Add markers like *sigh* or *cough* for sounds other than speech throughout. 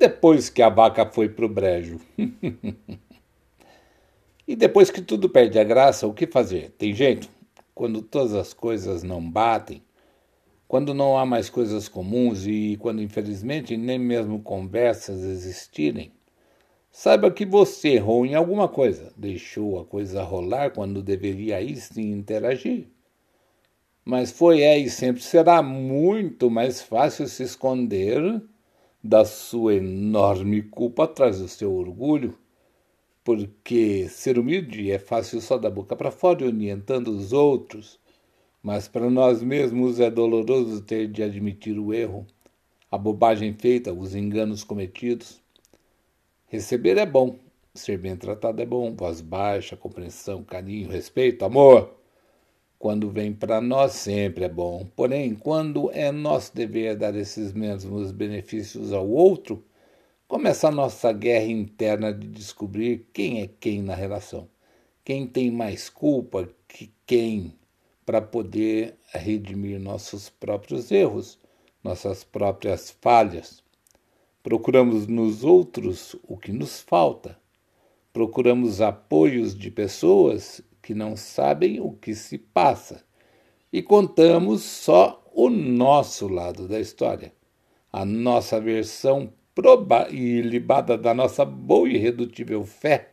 depois que a vaca foi para o brejo. *laughs* e depois que tudo perde a graça, o que fazer? Tem jeito? Quando todas as coisas não batem, quando não há mais coisas comuns e quando, infelizmente, nem mesmo conversas existirem, saiba que você errou em alguma coisa, deixou a coisa rolar quando deveria aí sim interagir. Mas foi, é e sempre será muito mais fácil se esconder da sua enorme culpa atrás do seu orgulho, porque ser humilde é fácil só da boca para fora, orientando os outros, mas para nós mesmos é doloroso ter de admitir o erro, a bobagem feita, os enganos cometidos. Receber é bom, ser bem tratado é bom, voz baixa, compreensão, carinho, respeito, amor quando vem para nós, sempre é bom. Porém, quando é nosso dever dar esses mesmos benefícios ao outro, começa a nossa guerra interna de descobrir quem é quem na relação. Quem tem mais culpa que quem para poder redimir nossos próprios erros, nossas próprias falhas. Procuramos nos outros o que nos falta. Procuramos apoios de pessoas que não sabem o que se passa e contamos só o nosso lado da história, a nossa versão ilibada da nossa boa e irredutível fé,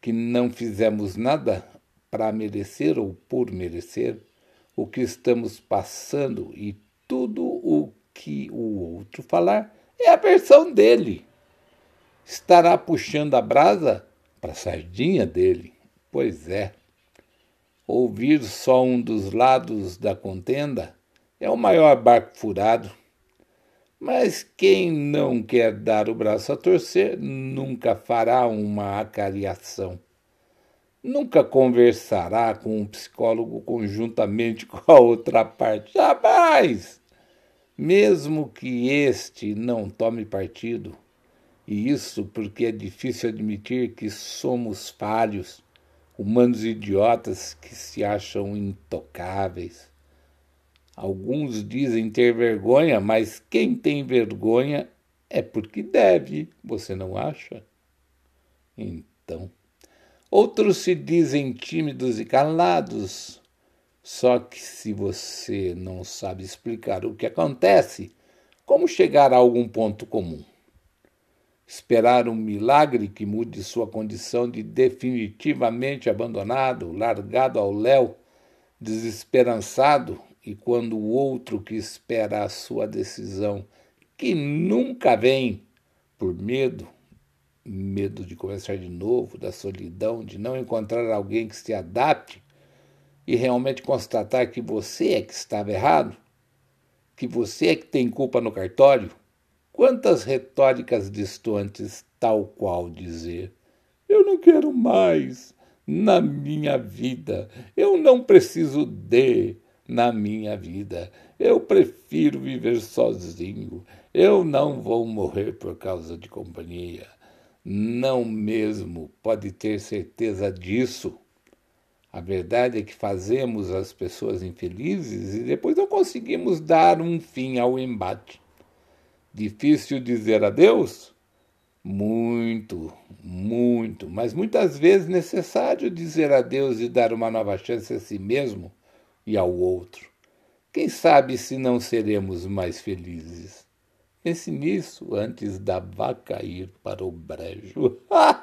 que não fizemos nada para merecer ou por merecer o que estamos passando e tudo o que o outro falar é a versão dele. Estará puxando a brasa para a sardinha dele. Pois é. Ouvir só um dos lados da contenda é o maior barco furado. Mas quem não quer dar o braço a torcer nunca fará uma acariação. Nunca conversará com um psicólogo conjuntamente *laughs* com a outra parte. Jamais! Mesmo que este não tome partido, e isso porque é difícil admitir que somos falhos humanos idiotas que se acham intocáveis. Alguns dizem ter vergonha, mas quem tem vergonha é porque deve, você não acha? Então. Outros se dizem tímidos e calados. Só que se você não sabe explicar o que acontece, como chegar a algum ponto comum? Esperar um milagre que mude sua condição de definitivamente abandonado, largado ao léu, desesperançado, e quando o outro que espera a sua decisão, que nunca vem, por medo, medo de começar de novo, da solidão, de não encontrar alguém que se adapte e realmente constatar que você é que estava errado, que você é que tem culpa no cartório, Quantas retóricas distantes, tal qual dizer: Eu não quero mais na minha vida, eu não preciso de na minha vida, eu prefiro viver sozinho, eu não vou morrer por causa de companhia. Não mesmo, pode ter certeza disso. A verdade é que fazemos as pessoas infelizes e depois não conseguimos dar um fim ao embate. Difícil dizer adeus? Muito, muito, mas muitas vezes necessário dizer adeus e dar uma nova chance a si mesmo e ao outro. Quem sabe se não seremos mais felizes? Pense nisso antes da vaca ir para o brejo. *laughs*